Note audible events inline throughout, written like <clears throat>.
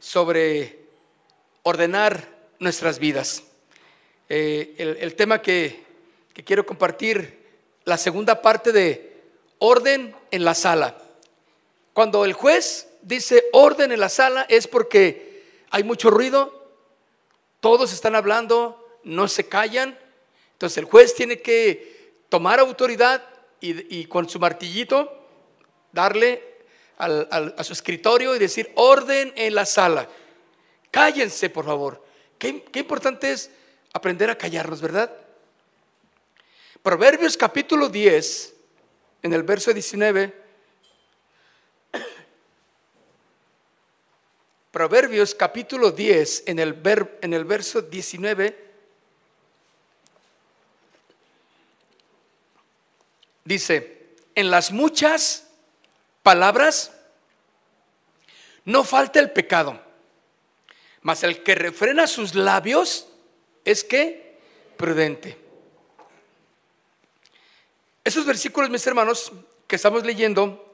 sobre ordenar nuestras vidas. Eh, el, tema que, que quiero compartir, la segunda parte de orden en la sala. Cuando el juez dice orden en la sala es porque hay mucho ruido, todos están hablando, no se callan. Entonces el juez tiene que tomar autoridad y, con su martillito darle a su escritorio y decir orden en la sala. Cállense, por favor. Qué, qué importante es aprender a callarnos, ¿verdad? Proverbios capítulo 10, en el verso 19. <coughs> Proverbios capítulo 10, en el, ver, en el verso 19. Dice, en las muchas palabras no falta el pecado, mas el que refrena sus labios es que prudente. Esos versículos, mis hermanos, que estamos leyendo,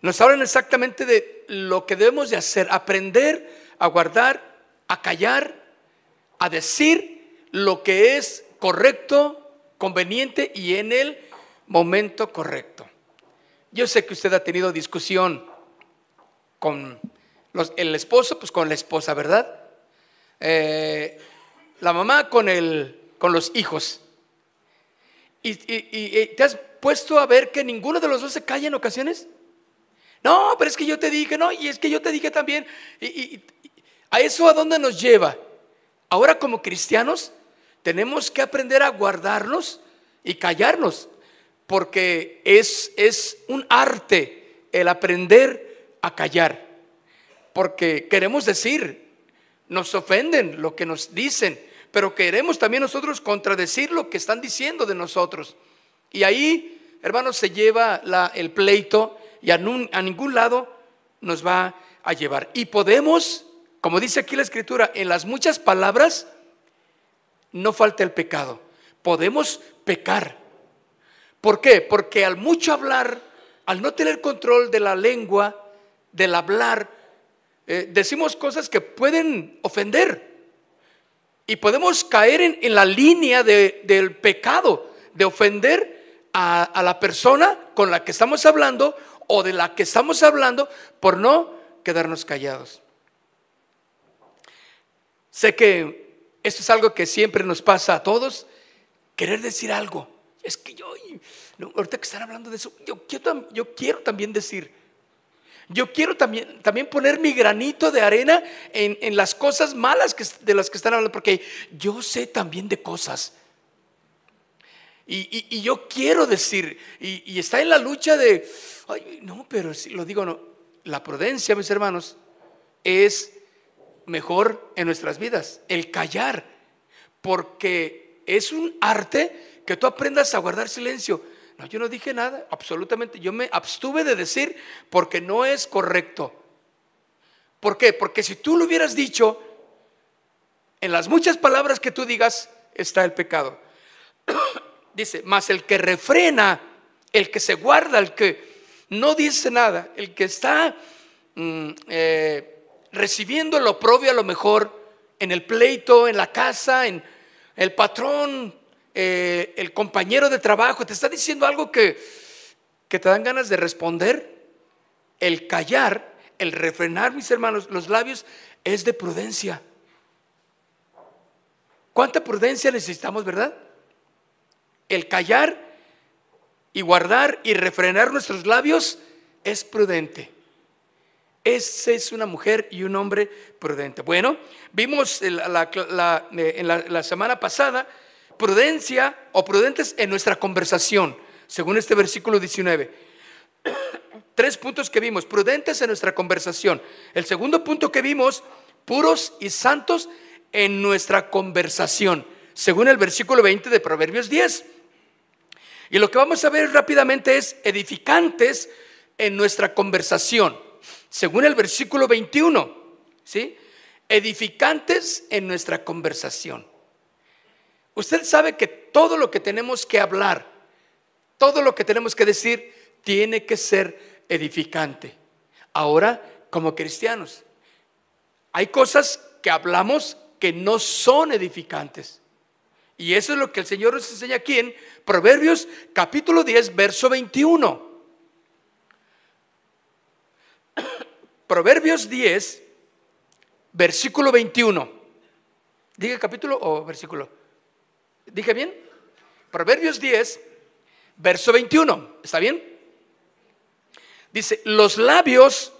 nos hablan exactamente de lo que debemos de hacer, aprender a guardar, a callar, a decir lo que es correcto, conveniente y en el momento correcto. Yo sé que usted ha tenido discusión con el esposo, pues con la esposa, ¿verdad? Eh, la mamá con, el, con los hijos. Y, te has puesto a ver que ninguno de los dos se calla en ocasiones. No, pero es que yo te dije, no, y es que yo te dije también. A eso a dónde nos lleva. Ahora como cristianos tenemos que aprender a guardarnos y callarnos porque es, es un arte el aprender a callar, porque queremos decir, nos ofenden lo que nos dicen, pero queremos también nosotros contradecir lo que están diciendo de nosotros. Y ahí, hermanos, se lleva el pleito y a, a ningún lado nos va a llevar. Y podemos, como dice aquí la escritura, en las muchas palabras no falta el pecado. Podemos pecar ¿Por qué? Porque al mucho hablar, al no tener control de la lengua, del hablar, eh, decimos cosas que pueden ofender. Y podemos caer en, la línea del pecado, de ofender a, a la persona con la que estamos hablando o de la que estamos hablando por no quedarnos callados. Sé que esto es algo que siempre nos pasa a todos, querer decir algo. Es que yo, ahorita que están hablando de eso, yo quiero, también decir, yo quiero también, también poner mi granito de arena en, las cosas malas que, de las que están hablando, porque yo sé también de cosas. Y, yo quiero decir, y, está en la lucha de, ay, no, pero lo digo, no, la prudencia, mis hermanos, es mejor en nuestras vidas, el callar, porque es un arte que tú aprendas a guardar silencio. No, yo no dije nada, absolutamente. Yo me abstuve de decir porque no es correcto. ¿Por qué? Porque si tú lo hubieras dicho, en las muchas palabras que tú digas está el pecado. <coughs> dice, más el que refrena, el que se guarda, el que no dice nada, el que está mm, eh, recibiendo lo propio a lo mejor en el pleito, en la casa, en el patrón eh, el compañero de trabajo te está diciendo algo que, que te dan ganas de responder, el callar, el refrenar, mis hermanos, los labios, es de prudencia. ¿Cuánta prudencia necesitamos, verdad? El callar y guardar y refrenar nuestros labios es prudente. Esa es una mujer y un hombre prudente. Bueno, vimos eh, en la semana pasada prudencia o prudentes en nuestra conversación, según este versículo 19. <coughs> tres puntos que vimos. Prudentes en nuestra conversación. El segundo punto que vimos, puros y santos en nuestra conversación, según el versículo 20 de Proverbios 10. Y lo que vamos a ver rápidamente es edificantes en nuestra conversación, según el versículo 21. ¿Sí? Edificantes en nuestra conversación. Usted sabe que todo lo que tenemos que hablar, todo lo que tenemos que decir, tiene que ser edificante. Ahora, como cristianos, hay cosas que hablamos que no son edificantes. Y eso es lo que el Señor nos enseña aquí en Proverbios capítulo 10, verso 21. <coughs> Proverbios 10, versículo 21. ¿Dije capítulo o versículo? ¿Dije bien? Proverbios 10, verso 21. ¿Está bien? Dice, los labios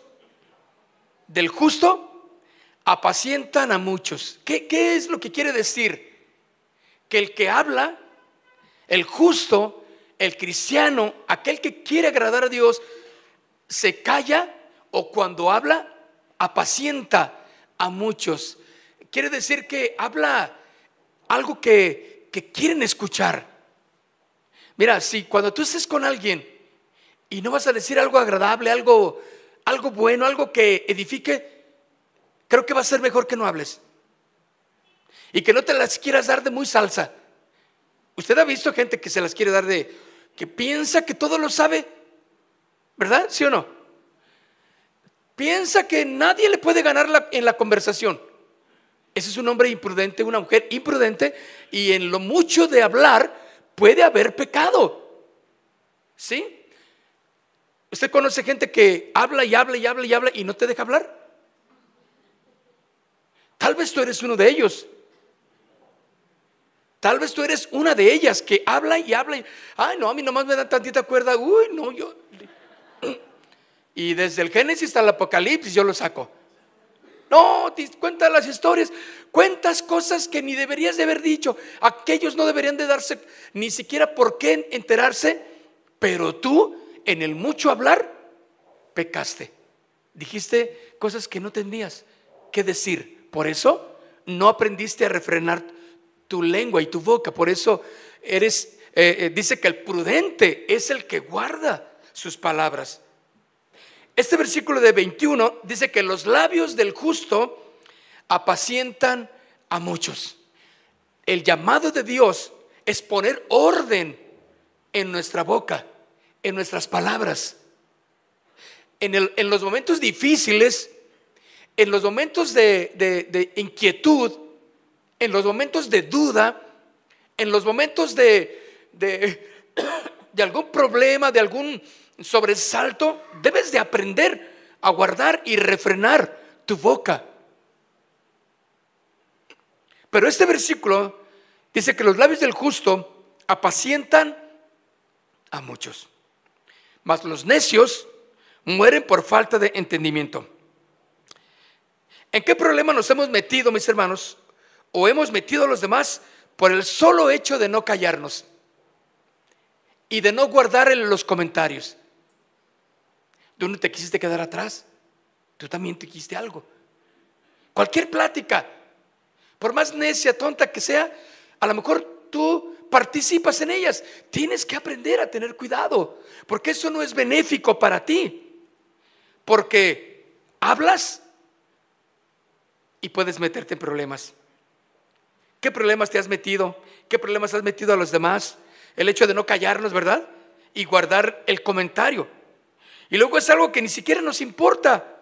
del justo apacientan a muchos. ¿Qué, ¿Qué, es lo que quiere decir? que el que habla, el justo, el cristiano, aquel que quiere agradar a Dios, se calla o cuando habla, apacienta a muchos. Quiere decir que habla algo que, que quieren escuchar. Mira, si cuando tú estés con alguien y no vas a decir algo agradable, algo, algo bueno, algo que edifique, creo que va a ser mejor que no hables y que no te las quieras dar de muy salsa. Usted ha visto gente que se las quiere dar de, que piensa que todo lo sabe, ¿verdad? ¿Sí o no? Piensa que nadie le puede ganar en la conversación. Ese es un hombre imprudente, una mujer imprudente, y en lo mucho de hablar puede haber pecado. ¿Sí? ¿Usted conoce gente que habla y habla y habla y habla y no te deja hablar? Tal vez tú eres uno de ellos. Tal vez tú eres una de ellas que habla y habla y, ay, no, a mí nomás me dan tantita cuerda, uy, no, yo. <clears throat> Y desde el Génesis hasta el Apocalipsis yo lo saco. No, cuenta las historias, cuentas cosas que ni deberías de haber dicho. Aquellos no deberían de darse ni siquiera por qué enterarse, pero tú en el mucho hablar pecaste. Dijiste cosas que no tenías que decir. Por eso no aprendiste a refrenar tu lengua y tu boca. Por eso eres, eh, eh, dice que el prudente es el que guarda sus palabras. Este versículo de 21 dice que los labios del justo apacientan a muchos. El llamado de Dios es poner orden en nuestra boca, en nuestras palabras. En, el, en los momentos difíciles, en los momentos de, de inquietud, en los momentos de duda, en los momentos de, de, <coughs> algún problema, de algún sobresalto, debes de aprender a guardar y refrenar tu boca. Pero este versículo dice que los labios del justo apacientan a muchos, mas los necios mueren por falta de entendimiento. ¿En qué problema nos hemos metido, mis hermanos, o hemos metido a los demás por el solo hecho de no callarnos y de no guardar los comentarios. Tú no te quisiste quedar atrás, tú también te quisiste algo. Cualquier plática, por más necia, tonta que sea, a lo mejor tú participas en ellas. Tienes que aprender a tener cuidado, porque eso no es benéfico para ti. Porque hablas y puedes meterte en problemas. ¿Qué problemas te has metido? ¿Qué problemas has metido a los demás? El hecho de no callarnos, ¿verdad? Y guardar el comentario. Y luego es algo que ni siquiera nos importa.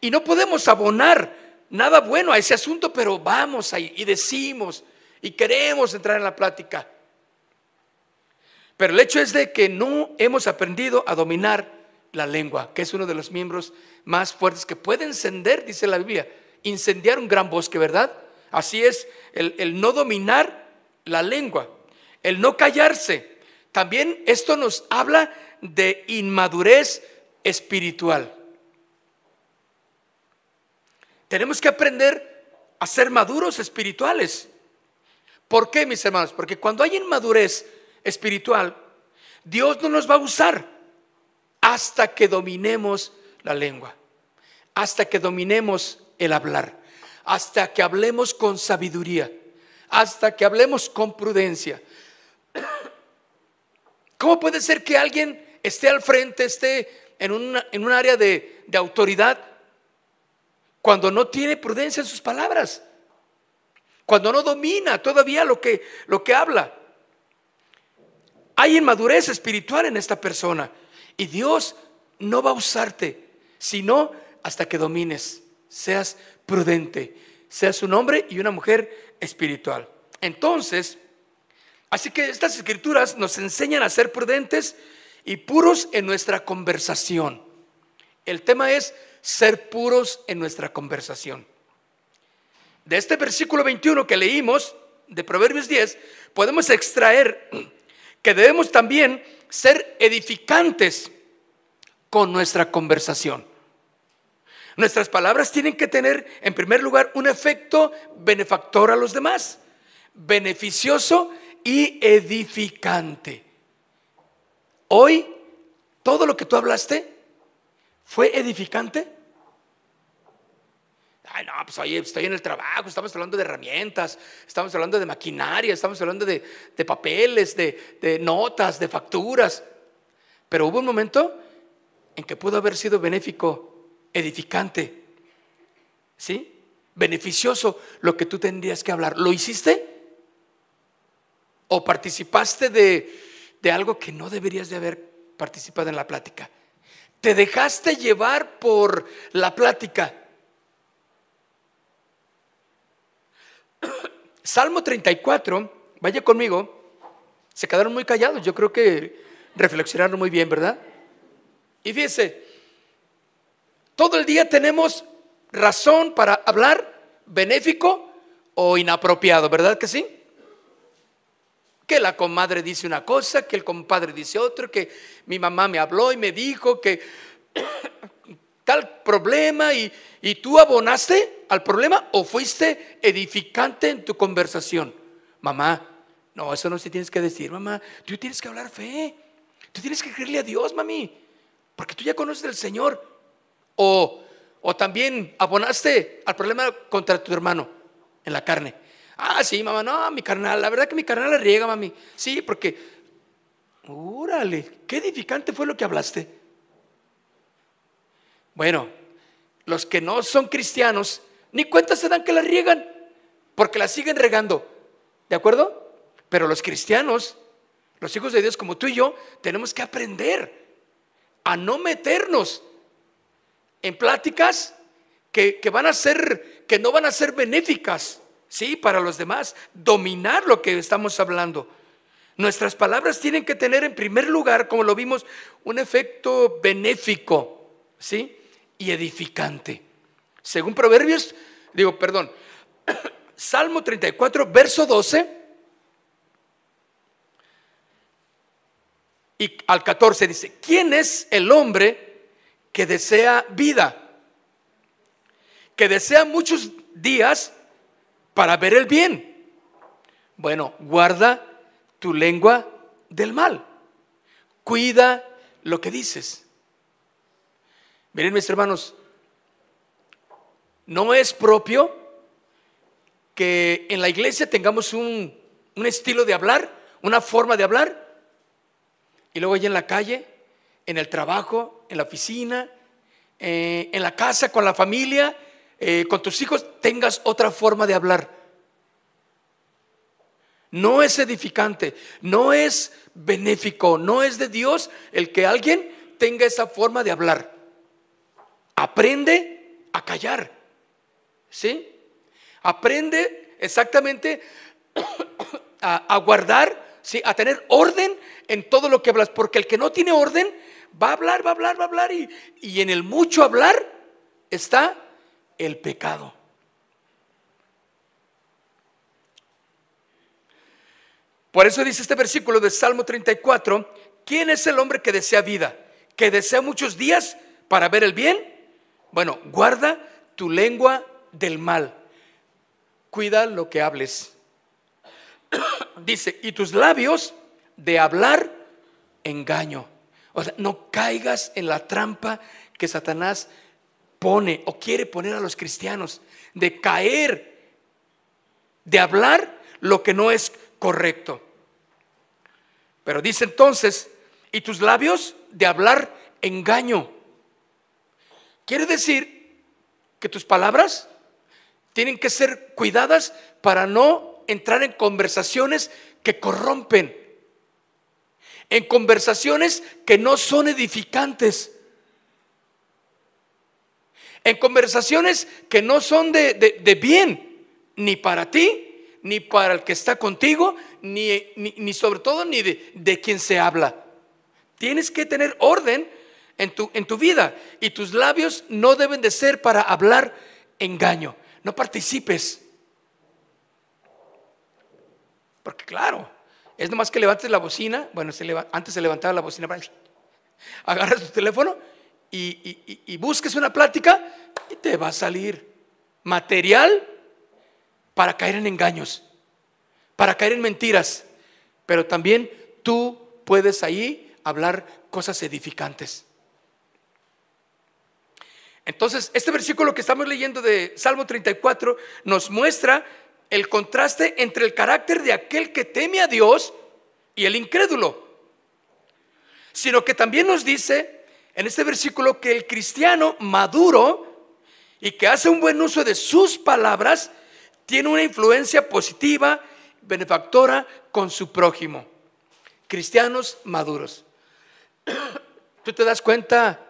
Y no podemos abonar nada bueno a ese asunto, pero vamos ahí y decimos y queremos entrar en la plática. Pero el hecho es de que no hemos aprendido a dominar la lengua, que es uno de los miembros más fuertes que puede encender, dice la Biblia, incendiar un gran bosque, ¿verdad? Así es el, no dominar la lengua, el no callarse. También esto nos habla de inmadurez espiritual. Tenemos que aprender a ser maduros espirituales. ¿Por qué, mis hermanos? Porque cuando hay inmadurez espiritual, Dios no nos va a usar. hasta que dominemos la lengua, hasta que dominemos el hablar, hasta que hablemos con sabiduría, hasta que hablemos con prudencia. <coughs> ¿Cómo puede ser que alguien esté al frente, esté en, un área de, de autoridad, cuando no tiene prudencia en sus palabras? Cuando no domina todavía lo que, lo que habla. Hay inmadurez espiritual en esta persona. Y Dios no va a usarte, sino hasta que domines, seas prudente, seas un hombre y una mujer espiritual. Entonces, así que estas escrituras nos enseñan a ser prudentes y puros en nuestra conversación. El tema es ser puros en nuestra conversación. De este versículo 21 que leímos de Proverbios 10, podemos extraer que debemos también ser edificantes con nuestra conversación. Nuestras palabras tienen que tener, en primer lugar, un efecto benefactor a los demás, beneficioso y edificante. Hoy, todo lo que tú hablaste fue edificante. Ay, no, pues oye, estoy en el trabajo, estamos hablando de herramientas, estamos hablando de maquinaria, estamos hablando de, papeles, de, de notas, de facturas. Pero hubo un momento en que pudo haber sido benéfico, edificante, ¿sí? Beneficioso lo que tú tendrías que hablar. ¿Lo hiciste? ¿O participaste de, de algo que no deberías de haber participado en la plática? ¿Te dejaste llevar por la plática? <clears throat> Salmo 34, vaya conmigo, se quedaron muy callados, yo creo que reflexionaron muy bien, ¿verdad? Y fíjese, todo el día tenemos razón para hablar benéfico o inapropiado, ¿verdad que sí? Que la comadre dice una cosa, que el compadre dice otra, que mi mamá me habló y me dijo que <coughs> tal problema y, y tú abonaste al problema o fuiste edificante en tu conversación. Mamá, no, eso no se tienes que decir, mamá. Tú tienes que hablar fe. Tú tienes que creerle a Dios, mami. Porque tú ya conoces al Señor. O, o también abonaste al problema contra tu hermano en la carne. Ah, sí, mamá, no, mi carnal. La verdad que mi carnal la riega, mami. Sí, porque, órale, qué edificante fue lo que hablaste. Bueno, los que no son cristianos, ni cuenta se dan que la riegan, porque la siguen regando. ¿De acuerdo? Pero los cristianos, los hijos de Dios como tú y yo, tenemos que aprender a no meternos en pláticas que, van a ser, que no van a ser benéficas, ¿sí? Para los demás, dominar lo que estamos hablando. Nuestras palabras tienen que tener en primer lugar, como lo vimos, un efecto benéfico, ¿sí? y edificante. Según Proverbios, digo, perdón, <coughs> Salmo 34, verso 12 y al 14 dice, ¿quién es el hombre que desea vida? Que desea muchos días para ver el bien. Bueno, guarda tu lengua del mal. Cuida lo que dices. Miren mis hermanos, no es propio que en la iglesia tengamos un, estilo de hablar, una forma de hablar, y luego allá en la calle, en el trabajo, en la oficina, eh, en la casa, con la familia, eh, con tus hijos, tengas otra forma de hablar. No es edificante, no es benéfico, no es de Dios el que alguien tenga esa forma de hablar. Aprende a callar. ¿Sí? Aprende exactamente <coughs> a, guardar, ¿sí? a tener orden en todo lo que hablas, porque el que no tiene orden va a hablar, va a hablar, va a hablar, y, y en el mucho hablar está el pecado. Por eso dice este versículo de Salmo 34, ¿quién es el hombre que desea vida? ¿Que desea muchos días para ver el bien? Bueno, guarda tu lengua del mal. Cuida lo que hables. <coughs> Dice, y tus labios de hablar engaño. O sea, no caigas en la trampa que Satanás pone o quiere poner a los cristianos de caer, de hablar lo que no es correcto. Pero dice entonces, y tus labios de hablar engaño. Quiere decir que tus palabras tienen que ser cuidadas para no entrar en conversaciones que corrompen, en conversaciones que no son edificantes, en conversaciones que no son de, bien, ni para ti, ni para el que está contigo, ni, ni, sobre todo ni de, de, quien se habla. Tienes que tener orden en tu, en tu vida y tus labios no deben de ser para hablar engaño. No participes. Porque claro, es nomás que levantes la bocina. Bueno, antes se levantaba la bocina. <laughs> Agarras tu teléfono y, busques una plática y te va a salir material para caer en engaños, para caer en mentiras. Pero también tú puedes ahí hablar cosas edificantes. Entonces, este versículo que estamos leyendo de Salmo 34 nos muestra el contraste entre el carácter de aquel que teme a Dios y el incrédulo. Sino que también nos dice en este versículo que el cristiano maduro y que hace un buen uso de sus palabras tiene una influencia positiva, benefactora con su prójimo. Cristianos maduros. <clears throat> ¿Tú te das cuenta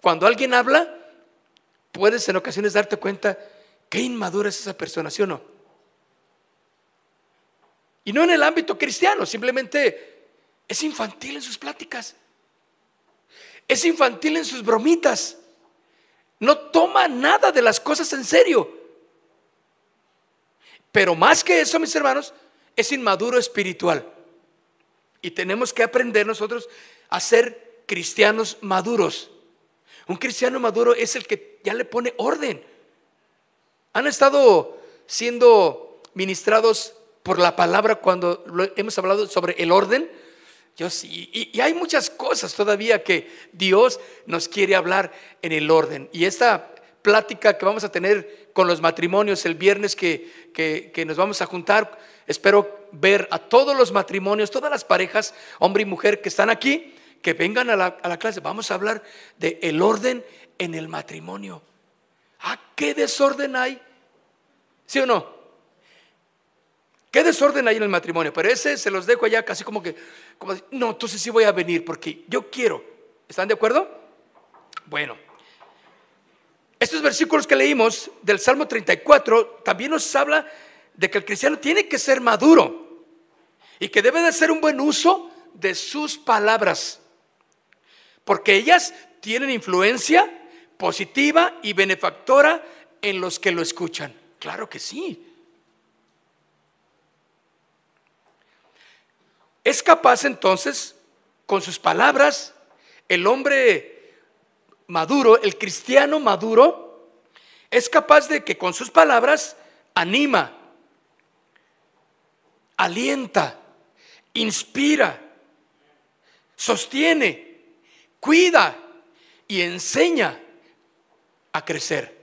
cuando alguien habla? Puedes en ocasiones darte cuenta qué inmadura es esa persona, ¿sí o no? Y no en el ámbito cristiano, simplemente es infantil en sus pláticas. Es infantil en sus bromitas. No toma nada de las cosas en serio. Pero más que eso, mis hermanos, es inmaduro espiritual. Y tenemos que aprender nosotros a ser cristianos maduros. Un cristiano maduro es el que ya le pone orden. Han estado siendo ministrados por la palabra cuando hemos hablado sobre el orden. Yo sí, y, hay muchas cosas todavía que Dios nos quiere hablar en el orden. Y esta plática que vamos a tener con los matrimonios el viernes que, que, nos vamos a juntar, espero ver a todos los matrimonios, todas las parejas, hombre y mujer que están aquí, que vengan a la, a la clase. Vamos a hablar de el orden en el matrimonio. ¿A qué desorden hay? ¿Sí o no? ¿Qué desorden hay en el matrimonio? Pero ese se los dejo allá casi como que, como, no, entonces sí voy a venir porque yo quiero. ¿Están de acuerdo? Bueno, estos versículos que leímos del Salmo 34 también nos habla de que el cristiano tiene que ser maduro y que debe de hacer un buen uso de sus palabras, porque ellas tienen influencia positiva y benefactora en los que lo escuchan. Claro que sí. Es capaz entonces, con sus palabras, el hombre maduro, el cristiano maduro, es capaz de que con sus palabras anima, alienta, inspira, sostiene, cuida y enseña a crecer.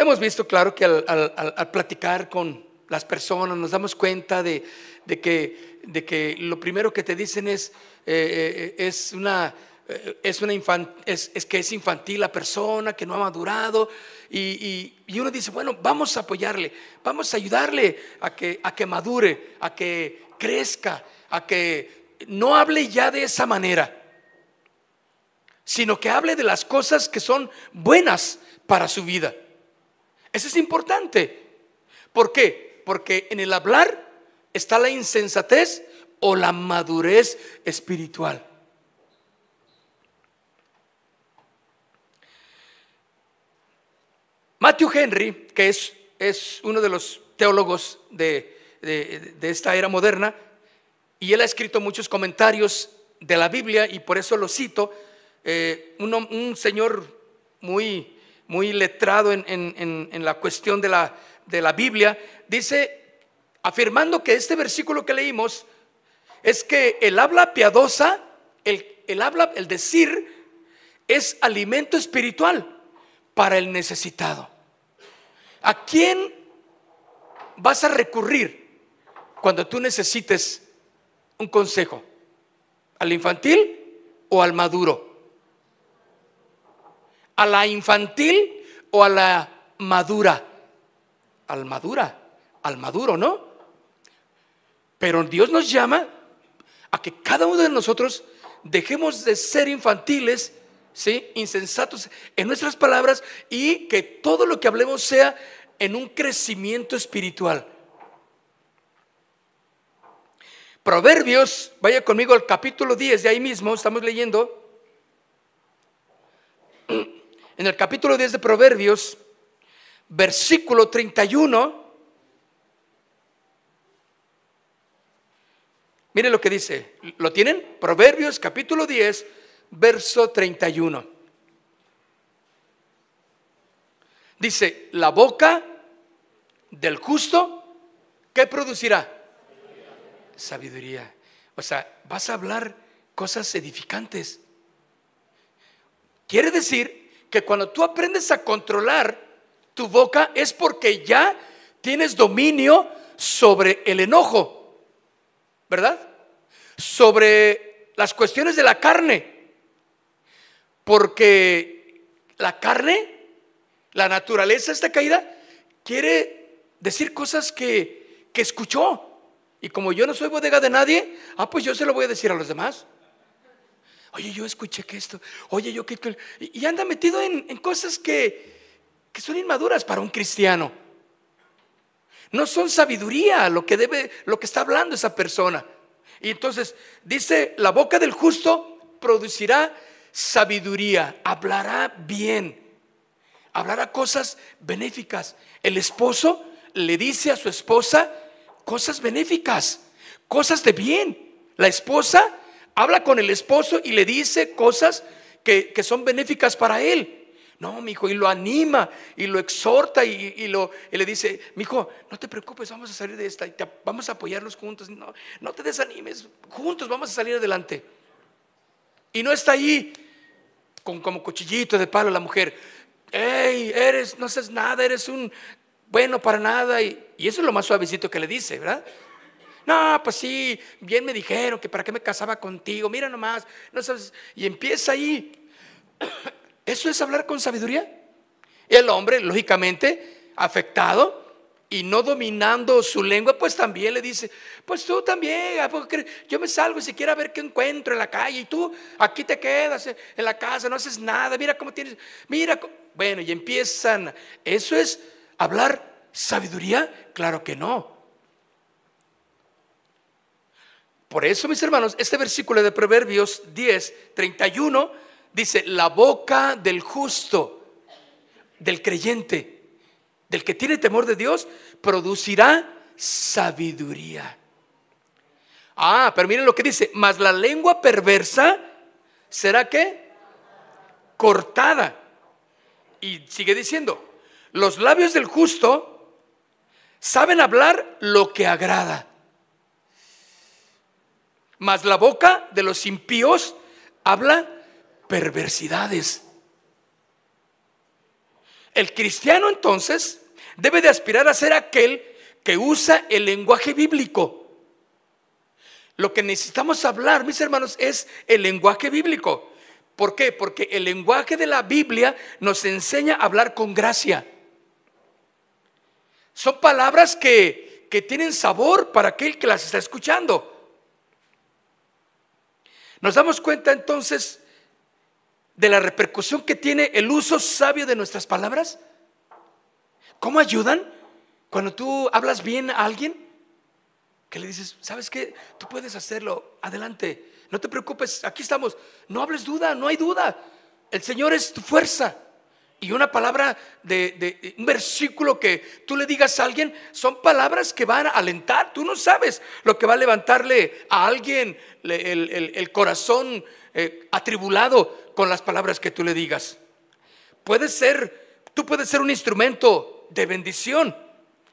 Hemos visto, claro, que al, platicar con las personas nos damos cuenta de, que, lo primero que te dicen es, eh, eh, una, eh, es, es, que es infantil la persona, que no ha madurado. Y, uno dice, bueno, vamos a apoyarle, vamos a ayudarle a que, a que madure, a que crezca, a que no hable ya de esa manera, sino que hable de las cosas que son buenas para su vida. Eso es importante. ¿Por qué? Porque en el hablar está la insensatez o la madurez espiritual. Matthew Henry, que es, es uno de los teólogos de, esta era moderna, y él ha escrito muchos comentarios de la Biblia, y por eso lo cito, eh, un señor muy muy letrado en, la cuestión de la, de la Biblia, dice afirmando que este versículo que leímos es que el habla piadosa, el, el habla, el decir, es alimento espiritual para el necesitado. ¿A quién vas a recurrir cuando tú necesites un consejo? ¿Al infantil o al maduro? ¿A la infantil o a la madura? Al madura, al maduro, ¿no? Pero Dios nos llama a que cada uno de nosotros dejemos de ser infantiles, ¿sí? insensatos en nuestras palabras y que todo lo que hablemos sea en un crecimiento espiritual. Proverbios, vaya conmigo al capítulo 10, de ahí mismo estamos leyendo. En el capítulo 10 de Proverbios, versículo 31. Mire lo que dice. ¿Lo tienen? Proverbios capítulo 10, verso 31. Dice, la boca del justo, ¿qué producirá? Sabiduría. O sea, vas a hablar cosas edificantes. Quiere decir que cuando tú aprendes a controlar tu boca es porque ya tienes dominio sobre el enojo, ¿verdad? Sobre las cuestiones de la carne. Porque la carne, la naturaleza esta caída, quiere decir cosas que, que escuchó. Y como yo no soy bodega de nadie, ah, pues yo se lo voy a decir a los demás. Oye, yo escuché que esto, oye, yo que... Y anda metido en, cosas que, que son inmaduras para un cristiano. No son sabiduría lo que debe, lo que está hablando esa persona. Y entonces dice, la boca del justo producirá sabiduría, hablará bien, hablará cosas benéficas. El esposo le dice a su esposa cosas benéficas, cosas de bien. La esposa habla con el esposo y le dice cosas que, son benéficas para él. No, mi hijo, y lo anima y lo exhorta y, lo, le dice, mi hijo, no te preocupes, vamos a salir de esta, vamos a apoyarnos juntos. No, no te desanimes, juntos vamos a salir adelante. Y no está ahí con como cuchillito de palo la mujer. Hey, eres, no haces nada, eres un bueno para nada. Y, y eso es lo más suavecito que le dice, ¿verdad? No, pues sí, bien me dijeron que para qué me casaba contigo, mira nomás, no sabes. Y empieza ahí. <coughs> ¿Eso es hablar con sabiduría? El hombre, lógicamente, afectado y no dominando su lengua, pues también le dice, pues tú también, yo me salgo y si quiero ver qué encuentro en la calle y tú aquí te quedas en la casa, no haces nada, mira cómo tienes, mira, bueno, y empiezan, ¿eso es hablar sabiduría? Claro que no. Por eso, mis hermanos, este versículo de Proverbios 10, 31 dice, la boca del justo, del creyente, del que tiene temor de Dios, producirá sabiduría. Ah, pero miren lo que dice, mas la lengua perversa será que cortada. Y sigue diciendo, los labios del justo saben hablar lo que agrada mas la boca de los impíos habla perversidades. El cristiano entonces debe de aspirar a ser aquel que usa el lenguaje bíblico. Lo que necesitamos hablar, mis hermanos, es el lenguaje bíblico. ¿Por qué? Porque el lenguaje de la Biblia nos enseña a hablar con gracia. Son palabras que, que tienen sabor para aquel que las está escuchando. Nos damos cuenta entonces de la repercusión que tiene el uso sabio de nuestras palabras. ¿Cómo ayudan cuando tú hablas bien a alguien? Que le dices, ¿sabes qué? Tú puedes hacerlo, adelante, no te preocupes, aquí estamos, no hables duda, no hay duda. El Señor es tu fuerza. Y una palabra de, un versículo que tú le digas a alguien son palabras que van a alentar. Tú no sabes lo que va a levantarle a alguien el, corazón eh, atribulado con las palabras que tú le digas. Puede ser, tú puedes ser un instrumento de bendición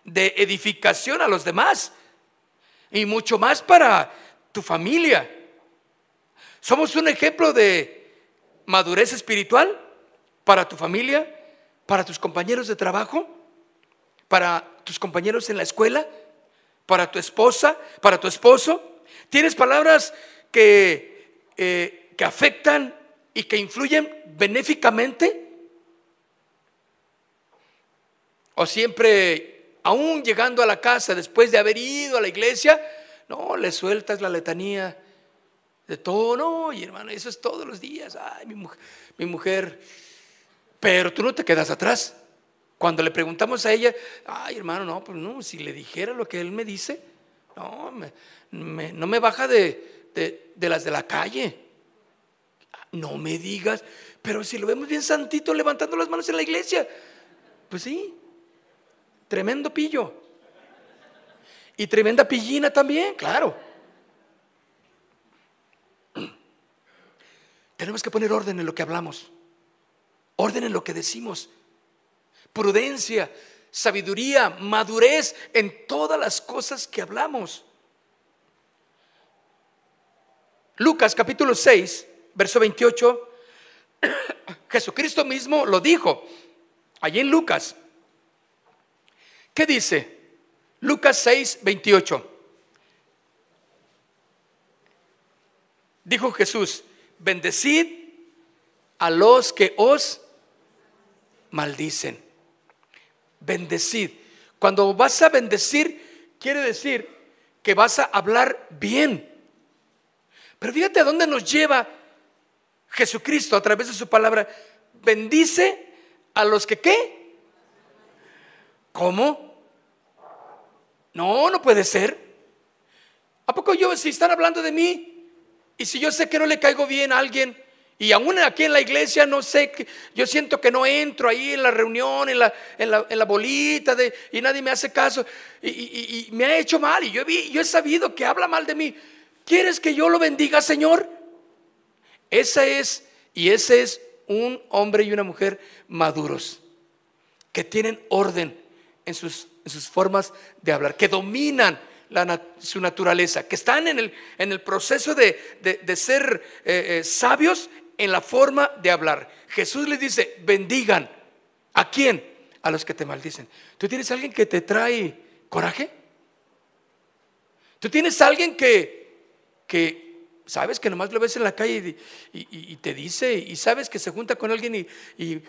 de edificación a los demás y mucho más para tu familia. Somos un ejemplo de madurez espiritual para tu familia, para tus compañeros de trabajo, para tus compañeros en la escuela, para tu esposa, para tu esposo. Tienes palabras que, eh, que afectan y que influyen benéficamente. O siempre, aún llegando a la casa después de haber ido a la iglesia, no, le sueltas la letanía de todo, no, y hermano, eso es todos los días. Ay, mi mujer, mi mujer. Pero tú no te quedas atrás. Cuando le preguntamos a ella, ay, hermano, no, pues no, si le dijera lo que él me dice, no, me, no me baja de, de las de la calle. No me digas, pero si lo vemos bien santito levantando las manos en la iglesia, pues sí, tremendo pillo. Y tremenda pillina también, claro. <clears throat> Tenemos que poner orden en lo que hablamos, orden en lo que decimos, prudencia, sabiduría, madurez en todas las cosas que hablamos. Lucas capítulo 6, verso 28, <coughs> Jesucristo mismo lo dijo, allí en Lucas. ¿Qué dice? Lucas 6, 28. Dijo Jesús, bendecid a los que os maldicen. Bendecid. Cuando vas a bendecir, quiere decir que vas a hablar bien. Pero fíjate a dónde nos lleva Jesucristo a través de su palabra. Bendice a los que qué. ¿Cómo? No, no puede ser. ¿A poco yo, si están hablando de mí, y si yo sé que no le caigo bien a alguien, y aún aquí en la iglesia no sé, yo siento que no entro ahí en la reunión, en la, en la, bolita, de, y nadie me hace caso, y, me ha hecho mal, y yo he, yo he sabido que habla mal de mí. ¿Quieres que yo lo bendiga, Señor? Esa es, y ese es un hombre y una mujer maduros, que tienen orden en sus, sus formas de hablar, que dominan su naturaleza, que están en el, en el proceso de, ser eh, eh, sabios en la forma de hablar. Jesús les dice, bendigan. ¿A quién? A los que te maldicen. ¿Tú tienes alguien que te trae coraje? ¿Tú tienes alguien que, que sabes que nomás lo ves en la calle y, te dice, y sabes que se junta con alguien y, y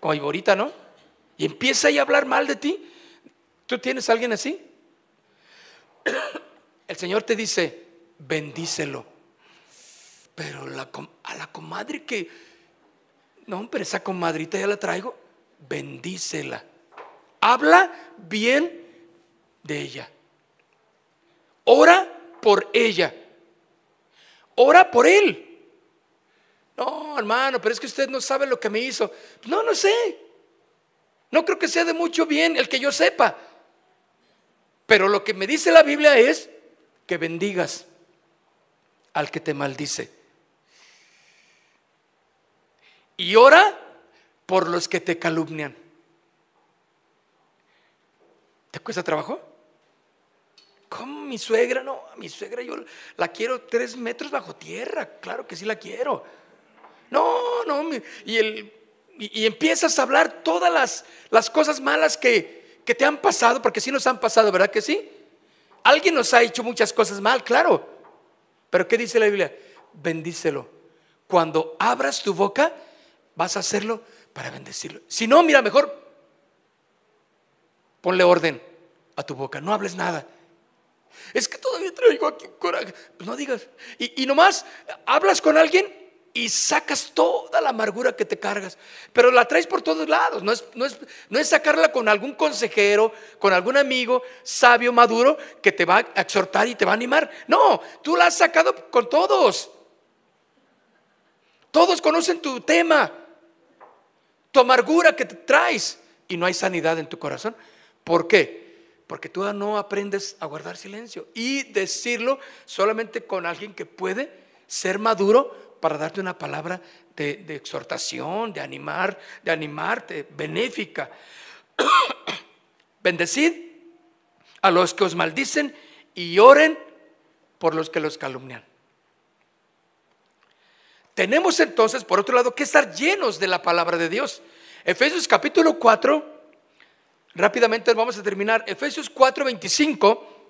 como ahorita, ¿no? Y empieza a hablar mal de ti. ¿Tú tienes alguien así? <coughs> El Señor te dice, bendícelo. Pero a la comadre que, no, pero esa comadrita ya la traigo, bendícela. Habla bien de ella. Ora por ella. Ora por él. No, hermano, pero es que usted no sabe lo que me hizo. No, no sé. No creo que sea de mucho bien el que yo sepa. Pero lo que me dice la Biblia es que bendigas al que te maldice. Y ora por los que te calumnian. ¿Te cuesta trabajo? ¿Cómo mi suegra? No, mi suegra yo la quiero tres metros bajo tierra. Claro que sí la quiero. No, no, y, el, y, empiezas a hablar todas las, las cosas malas que, que, te han pasado, porque sí nos han pasado, ¿verdad que sí? Alguien nos ha hecho muchas cosas mal, claro. Pero ¿qué dice la Biblia? Bendícelo. Cuando abras tu boca, vas a hacerlo para bendecirlo. Si no, mira, mejor ponle orden a tu boca, no hables nada. Es que todavía traigo aquí coraje. Pues no digas. Y, y nomás hablas con alguien y sacas toda la amargura que te cargas, pero la traes por todos lados. No es, no, es, no es, sacarla con algún consejero, con algún amigo sabio, maduro, que te va a exhortar y te va a animar. No, tú la has sacado con todos. Todos conocen tu tema, tu amargura que te traes y no hay sanidad en tu corazón. ¿Por qué? Porque tú no aprendes a guardar silencio y decirlo solamente con alguien que puede ser maduro para darte una palabra de, exhortación, de animar, de animarte, benéfica. <coughs> Bendecid a los que os maldicen y oren por los que los calumnian. Tenemos entonces, por otro lado, que estar llenos de la palabra de Dios. Efesios capítulo 4, rápidamente vamos a terminar. Efesios 4, 25.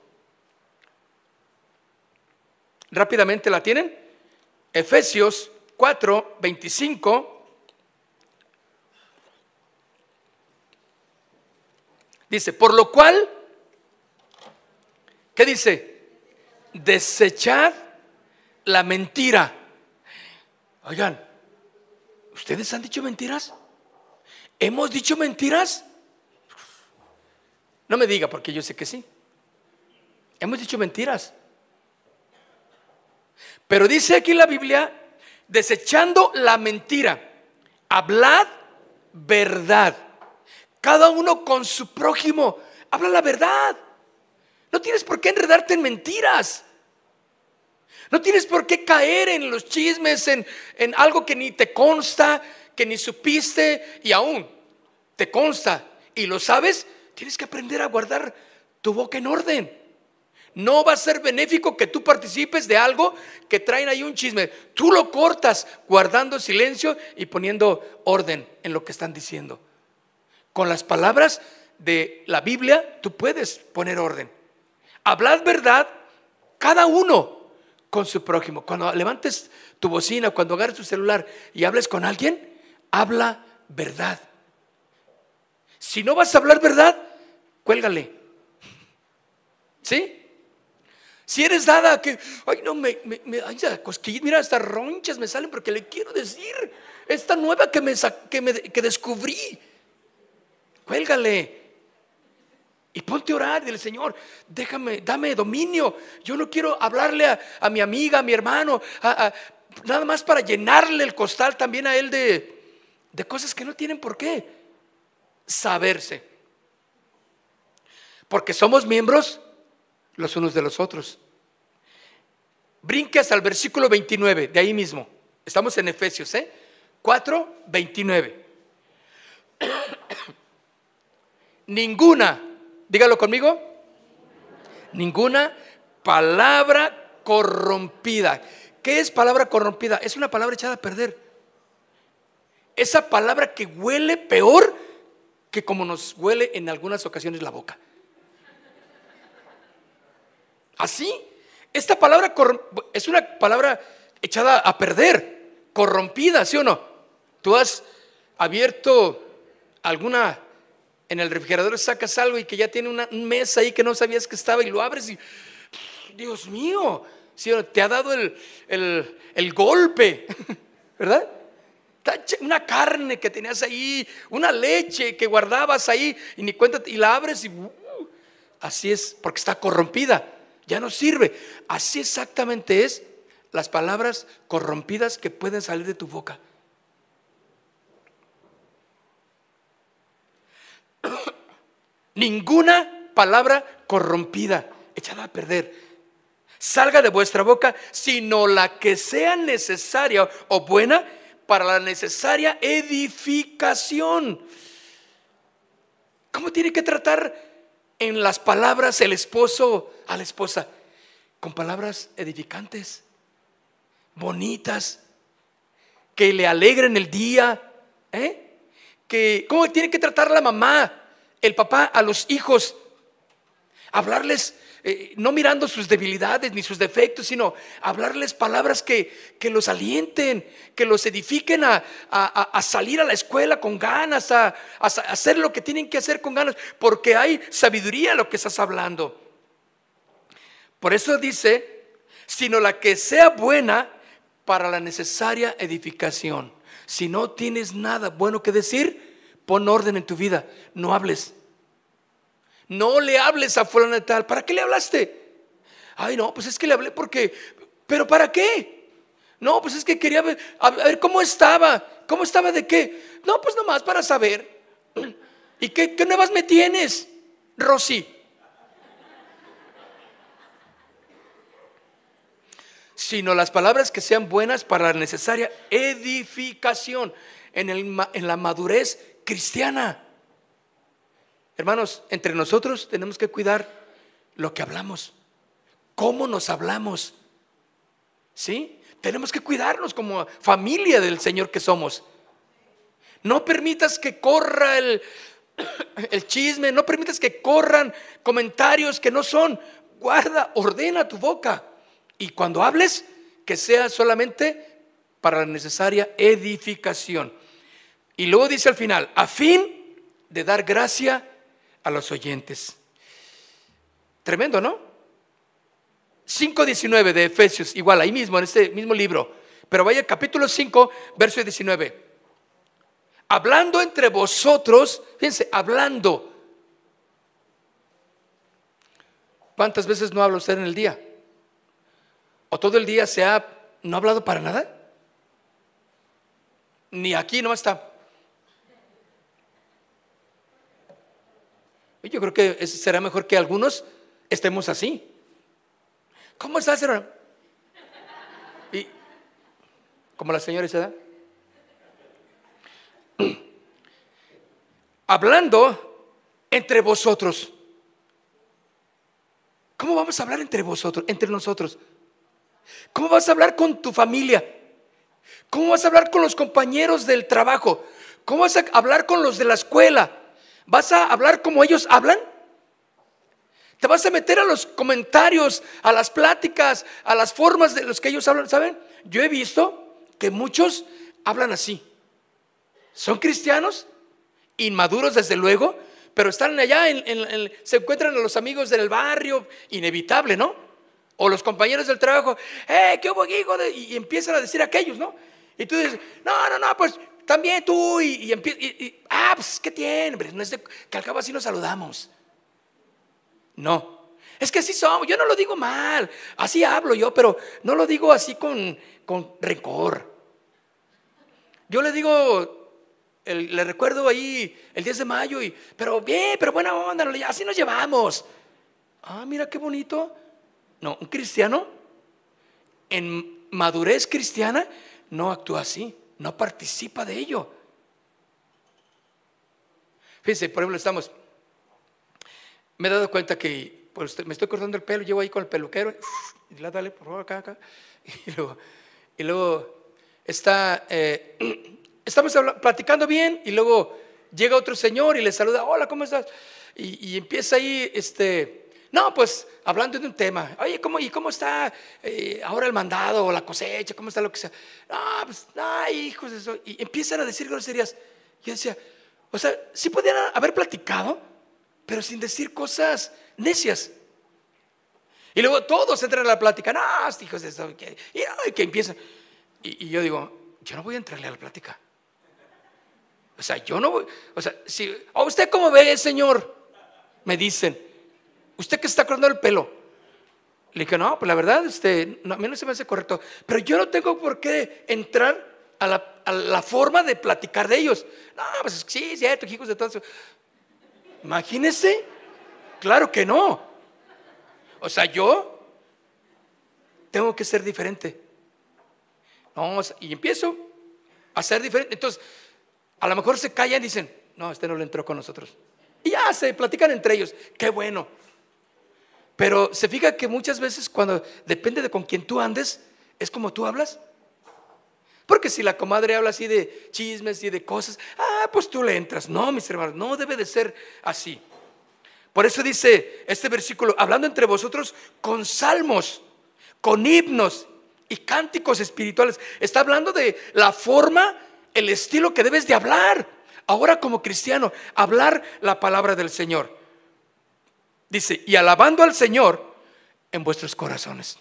Rápidamente la tienen. Efesios 4, 25. Dice, por lo cual, ¿qué dice? Desechad la mentira. Oigan, ¿ustedes han dicho mentiras? ¿Hemos dicho mentiras? No me diga porque yo sé que sí. Hemos dicho mentiras. Pero dice aquí la Biblia, desechando la mentira, hablad verdad. Cada uno con su prójimo. Habla la verdad. No tienes por qué enredarte en mentiras. No tienes por qué caer en los chismes, en, en algo que ni te consta, que ni supiste y aún te consta y lo sabes. Tienes que aprender a guardar tu boca en orden. No va a ser benéfico que tú participes de algo que traen ahí un chisme. Tú lo cortas guardando silencio y poniendo orden en lo que están diciendo. Con las palabras de la Biblia, tú puedes poner orden. Hablad verdad cada uno con su prójimo. Cuando levantes tu bocina, cuando agarres tu celular y hables con alguien, habla verdad. Si no vas a hablar verdad, cuélgale. ¿Sí? Si eres dada que, ay, no, me, me, mira, hasta ronchas me salen porque le quiero decir esta nueva que, me, que, me, que descubrí cuélgale. Y ponte a orar, dile, Señor, déjame, dame dominio. Yo no quiero hablarle a, mi amiga, a mi hermano, nada más para llenarle el costal también a él de, de cosas que no tienen por qué saberse. Porque somos miembros los unos de los otros. Brinque hasta el versículo 29, de ahí mismo. Estamos en Efesios, ¿eh? 4, 29 <coughs> ninguna, dígalo conmigo, ninguna palabra corrompida. ¿Qué es palabra corrompida? Es una palabra echada a perder. Esa palabra que huele peor que como nos huele en algunas ocasiones la boca. Así, esta palabra es una palabra echada a perder, corrompida, ¿sí o no? Tú has abierto alguna en el refrigerador sacas algo y que ya tiene una, un mes ahí que no sabías que estaba y lo abres y, Dios mío, te ha dado el, el, golpe, <laughs> ¿verdad? Una carne que tenías ahí, una leche que guardabas ahí y ni cuenta, y la abres y uh, así es, porque está corrompida, ya no sirve. Así exactamente es las palabras corrompidas que pueden salir de tu boca. <coughs> Ninguna palabra corrompida, echada a perder, salga de vuestra boca, sino la que sea necesaria o buena para la necesaria edificación. ¿Cómo tiene que tratar en las palabras el esposo a la esposa? Con palabras edificantes, bonitas, que le alegren el día. ¿eh? Que, ¿Cómo tiene que tratar la mamá? el papá a los hijos, hablarles, eh, no mirando sus debilidades ni sus defectos, sino hablarles palabras que, los alienten, que los edifiquen a, salir a la escuela con ganas, a, hacer lo que tienen que hacer con ganas, porque hay sabiduría en lo que estás hablando. Por eso dice, sino la que sea buena para la necesaria edificación. Si no tienes nada bueno que decir, Pon orden en tu vida. No hables. No le hables a fulano de. ¿Para qué le hablaste? Ay, no, pues es que le hablé porque... ¿Pero para qué? No, pues es que quería ver, a ver cómo estaba. ¿Cómo estaba de qué? No, pues nomás para saber. ¿Y qué, qué nuevas me tienes, Rosy? sino las palabras que sean buenas para la necesaria edificación en, el, en la madurez cristiana. Hermanos, entre nosotros tenemos que cuidar lo que hablamos, cómo nos hablamos. ¿Sí? Tenemos que cuidarnos como familia del Señor que somos. No permitas que corra el, <coughs> el chisme, no permitas que corran comentarios que no son. Guarda, ordena tu boca. Y cuando hables, que sea solamente para la necesaria edificación. Y luego dice al final, a fin de dar gracia a los oyentes. Tremendo, ¿no? 5.19 de Efesios, igual, ahí mismo, en este mismo libro. Pero vaya capítulo 5, verso 19. Hablando entre vosotros, fíjense, hablando. ¿Cuántas veces no habla usted en el día? ¿O todo el día se ha no ha hablado para nada? Ni aquí no está. Yo creo que será mejor que algunos estemos así. ¿Cómo estás, hermano? Y como la señora se da. <clears throat> Hablando entre vosotros. ¿Cómo vamos a hablar entre vosotros, entre nosotros? ¿Cómo vas a hablar con tu familia? ¿Cómo vas a hablar con los compañeros del trabajo? ¿Cómo vas a hablar con los de la escuela? ¿Vas a hablar como ellos hablan? Te vas a meter a los comentarios, a las pláticas, a las formas de los que ellos hablan. ¿Saben? Yo he visto que muchos hablan así. Son cristianos, inmaduros desde luego, pero están allá, se encuentran a los amigos del barrio, inevitable, ¿no? O los compañeros del trabajo, ¡eh, qué hubo, hijo! Y empiezan a decir aquellos, ¿no? Y tú dices, no, no, no, pues también tú. Y, y, ah, pues, ¿qué tiene? No es que al cabo así nos saludamos. No. Es que así somos. Yo no lo digo mal. Así hablo yo, pero no lo digo así con, con rencor. Yo le digo, le recuerdo ahí el 10 de mayo, y, pero bien, pero buena onda, así nos llevamos. Ah, mira qué bonito. No, un cristiano en madurez cristiana no actúa así, no participa de ello. Fíjense, por ejemplo, estamos, me he dado cuenta que pues, me estoy cortando el pelo, llevo ahí con el peluquero, y la dale, por favor, acá, acá. <laughs> Y luego, está, eh, <clears throat> estamos platicando bien, y luego llega otro señor y le saluda, hola, ¿cómo estás? Y, y empieza ahí, este, no, pues hablando de un tema, oye, ¿cómo, ¿y cómo está eh, ahora el mandado o la cosecha? ¿Cómo está lo que sea? No, pues, ay, hijos, eso. Y empiezan a decir groserías. Yo decía, o sea, sí podían haber platicado, pero sin decir cosas necias. Y luego todos entran a la plática, no, hijos de eso, y, que empiezan. Y, y, yo digo, yo no voy a entrarle a la plática. O sea, yo no voy, o sea, si, ¿a usted cómo ve, señor? Me dicen. ¿Usted que está cortando el pelo? Le dije, no, pues la verdad, este, a mí no se me hace correcto. Pero yo no tengo por qué entrar a la, forma de platicar de ellos. No, pues sí, cierto, hijos de todos. Imagínese, claro que no. O sea, yo tengo que ser diferente. No, y empiezo a ser diferente. Entonces, a lo mejor se callan y dicen, no, este no le entró con nosotros. Y ya se platican entre ellos. Qué bueno. Pero se fija que muchas veces cuando depende de con quién tú andes, es como tú hablas. Porque si la comadre habla así de chismes y de cosas, ah, pues tú le entras. No, mis hermanos, no debe de ser así. Por eso dice este versículo, hablando entre vosotros con salmos, con himnos y cánticos espirituales. Está hablando de la forma, el estilo que debes de hablar. Ahora como cristiano, hablar la palabra del Señor. Dice, y alabando al Señor en vuestros corazones.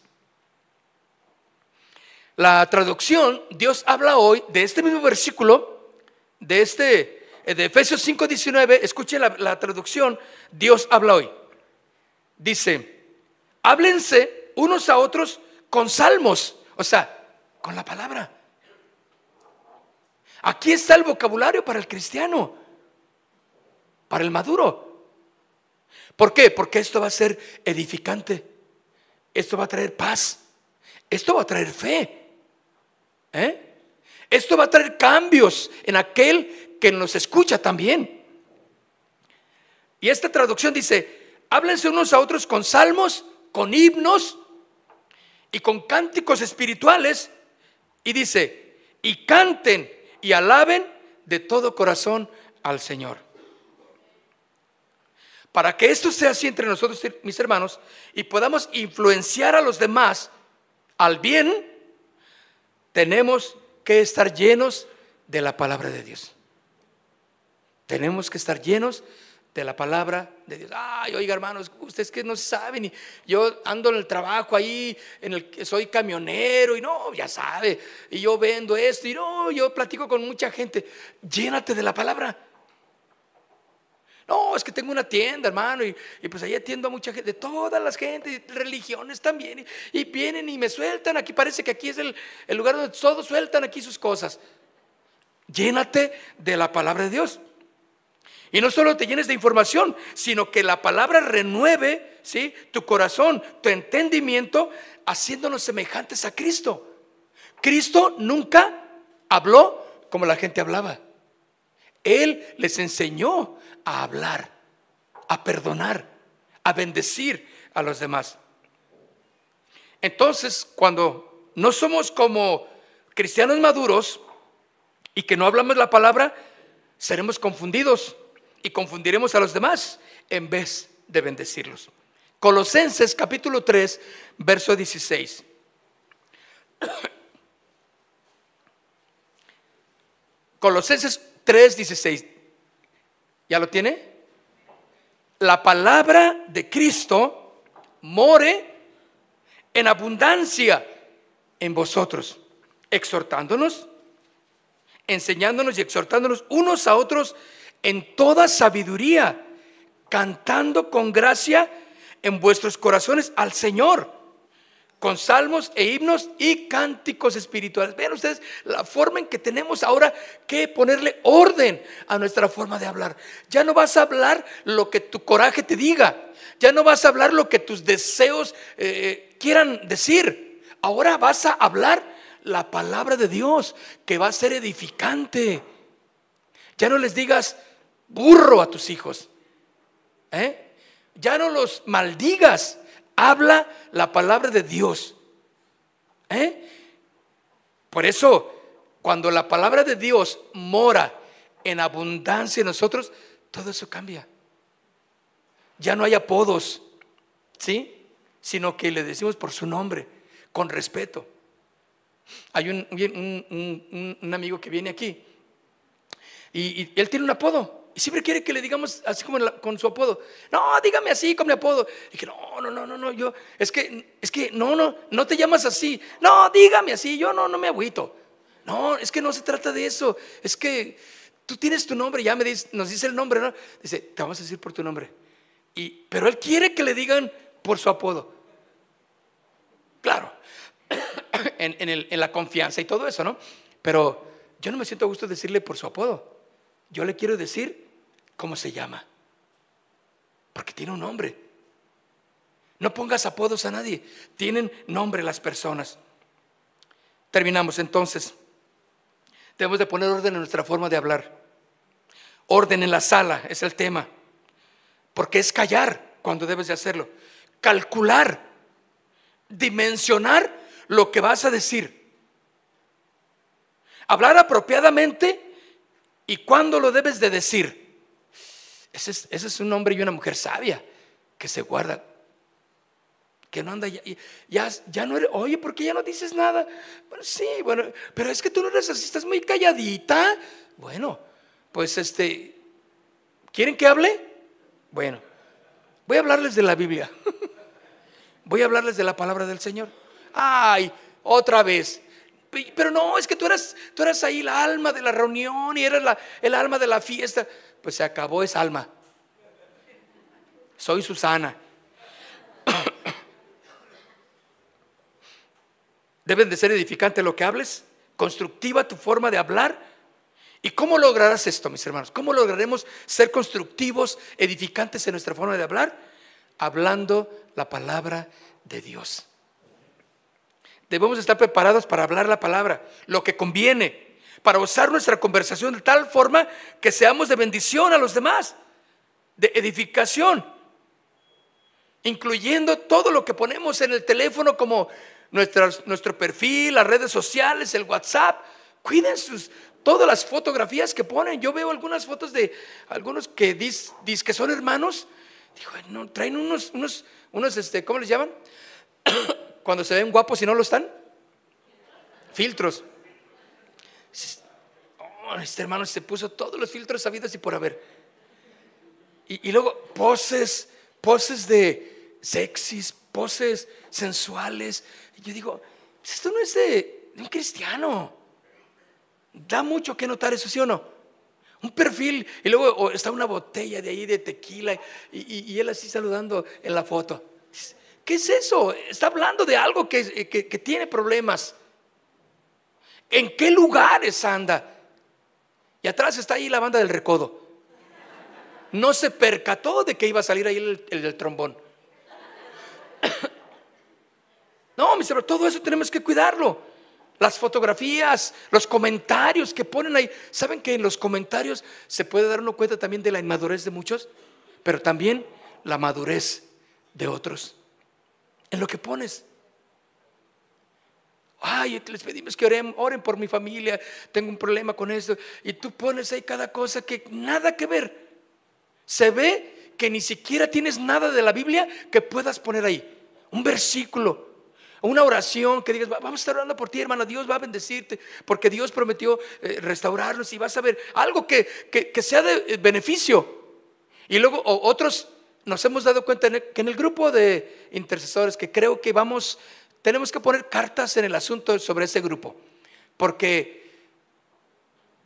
La traducción, Dios habla hoy de este mismo versículo, de este, eh, de Efesios 5:19, escuche la, la traducción, Dios habla hoy. Dice, háblense unos a otros con salmos, o sea, con la palabra. Aquí está el vocabulario para el cristiano, para el maduro. ¿Por qué? Porque esto va a ser edificante. Esto va a traer paz. Esto va a traer fe. ¿eh? Esto va a traer cambios en aquel que nos escucha también. Y esta traducción dice, háblense unos a otros con salmos, con himnos y con cánticos espirituales. Y dice, y canten y alaben de todo corazón al Señor. Para que esto sea así entre nosotros, mis hermanos, y podamos influenciar a los demás al bien, tenemos que estar llenos de la palabra de Dios. Tenemos que estar llenos de la palabra de Dios. Ay, oiga, hermanos, ustedes que no saben, y yo ando en el trabajo ahí, en el que soy camionero, y no, ya sabe, y yo vendo esto, y no, yo platico con mucha gente. Llénate de la palabra. No, es que tengo una tienda, hermano, y, pues ahí atiendo a mucha gente, de todas las gentes, religiones también, y, vienen y me sueltan. Aquí parece que aquí es el, el lugar donde todos sueltan aquí sus cosas. Llénate de la palabra de Dios. Y no solo te llenes de información, sino que la palabra renueve ¿sí? tu corazón, tu entendimiento, haciéndonos semejantes a Cristo. Cristo nunca habló como la gente hablaba. Él les enseñó a hablar, a perdonar, a bendecir a los demás. Entonces, cuando no somos como cristianos maduros y que no hablamos la palabra, seremos confundidos y confundiremos a los demás en vez de bendecirlos. Colosenses capítulo 3, verso 16. Colosenses 3, 16. ¿Ya lo tiene? La palabra de Cristo more en abundancia en vosotros, exhortándonos, enseñándonos y exhortándonos unos a otros en toda sabiduría, cantando con gracia en vuestros corazones al Señor, con salmos e himnos y cánticos espirituales. Vean ustedes la forma en que tenemos ahora que ponerle orden a nuestra forma de hablar. Ya no vas a hablar lo que tu coraje te diga, ya no vas a hablar lo que tus deseos eh, quieran decir. Ahora vas a hablar la palabra de Dios que va a ser edificante. Ya no les digas, burro a tus hijos. ¿eh? Ya no los maldigas. Habla la palabra de Dios. ¿eh? Por eso, cuando la palabra de Dios mora en abundancia en nosotros, todo eso cambia. Ya no hay apodos, ¿sí? Sino que le decimos por su nombre, con respeto. Hay un, un, amigo que viene aquí y él tiene un apodo. Y siempre quiere que le digamos así como con su apodo. No, dígame así con mi apodo. Y dije, no, no, no, no, no, yo, es que, es que, no, no, no te llamas así. No, dígame así, yo no, no me agüito. No, es que no se trata de eso. Es que tú tienes tu nombre, ya me dice, nos dice el nombre, ¿no? Dice, te vamos a decir por tu nombre. Y, pero él quiere que le digan por su apodo. Claro, <coughs> en, en la confianza y todo eso, ¿no? Pero yo no me siento a gusto decirle por su apodo. Yo le quiero decir cómo se llama. Porque tiene un nombre. No pongas apodos a nadie. Tienen nombre las personas. Terminamos entonces. Debemos de poner orden en nuestra forma de hablar. Orden en la sala es el tema. Porque es callar cuando debes de hacerlo. Calcular. Dimensionar lo que vas a decir. Hablar apropiadamente y cuándo lo debes de decir. Ese es, un hombre y una mujer sabia que se guarda. Que no anda ya, ya, ya no eres, oye, ¿por qué ya no dices nada? Bueno, sí, bueno, pero es que tú no eres así, estás muy calladita. Bueno, pues este, ¿quieren que hable? Bueno, voy a hablarles de la Biblia. <laughs> voy a hablarles de la palabra del Señor. Ay, otra vez. Pero no, es que tú eras, tú eras ahí la alma de la reunión y eras la, el alma de la fiesta pues se acabó esa alma. Soy Susana. <coughs> Deben de ser edificante lo que hables, constructiva tu forma de hablar. ¿Y cómo lograrás esto, mis hermanos? ¿Cómo lograremos ser constructivos, edificantes en nuestra forma de hablar? Hablando la palabra de Dios. Debemos estar preparados para hablar la palabra, lo que conviene, para usar nuestra conversación de tal forma que seamos de bendición a los demás, de edificación, incluyendo todo lo que ponemos en el teléfono como nuestro perfil, las redes sociales, el WhatsApp. Cuiden sus, todas las fotografías que ponen. Yo veo algunas fotos de algunos que dicen que son hermanos. Digo, no, traen unos, unos, unos, este, ¿cómo les llaman? Cuando se ven guapos y no lo están. Filtros. Oh, este hermano se puso todos los filtros sabidos y por haber. Y, y luego poses, poses de sexys, poses sensuales. Y yo digo, esto no es de, un cristiano. Da mucho que notar eso, ¿sí o no? Un perfil y luego está una botella de ahí de tequila y, él así saludando en la foto. ¿Qué es eso? Está hablando de algo que, que tiene problemas. ¿En qué lugares anda? Y atrás está ahí la banda del recodo. No se percató de que iba a salir ahí el, el trombón. <coughs> No, mis hermanos, todo eso tenemos que cuidarlo. Las fotografías, los comentarios que ponen ahí. ¿Saben que en los comentarios se puede dar uno cuenta también de la inmadurez de muchos? Pero también la madurez de otros. En lo que pones. Ay, les pedimos que oren, oren por mi familia, tengo un problema con esto. Y tú pones ahí cada cosa que nada que ver. Se ve que ni siquiera tienes nada de la Biblia que puedas poner ahí. Un versículo una oración que digas, vamos a estar orando por ti, hermana, Dios va a bendecirte, porque Dios prometió eh, restaurarnos y vas a ver algo que, sea de eh, beneficio. Y luego otros nos hemos dado cuenta que en el grupo de intercesores, que creo que vamos, tenemos que poner cartas en el asunto sobre ese grupo, porque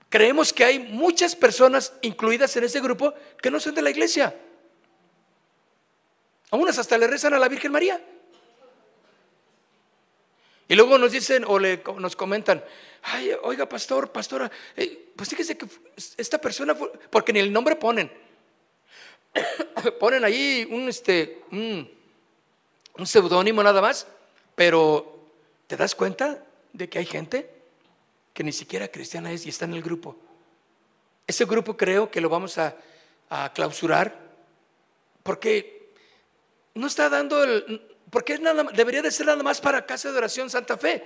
creemos que hay muchas personas incluidas en ese grupo que no son de la iglesia. A unas hasta le rezan a la Virgen María. Y luego nos dicen o le, nos comentan, ay, oiga, pastor, pastora, eh, pues fíjese que esta persona, porque ni el nombre ponen, <coughs> ponen ahí un, este, un, seudónimo nada más, pero ¿te das cuenta de que hay gente que ni siquiera cristiana es y está en el grupo? Ese grupo creo que lo vamos a, a clausurar porque no está dando el, porque nada, debería de ser nada más para Casa de Oración Santa Fe.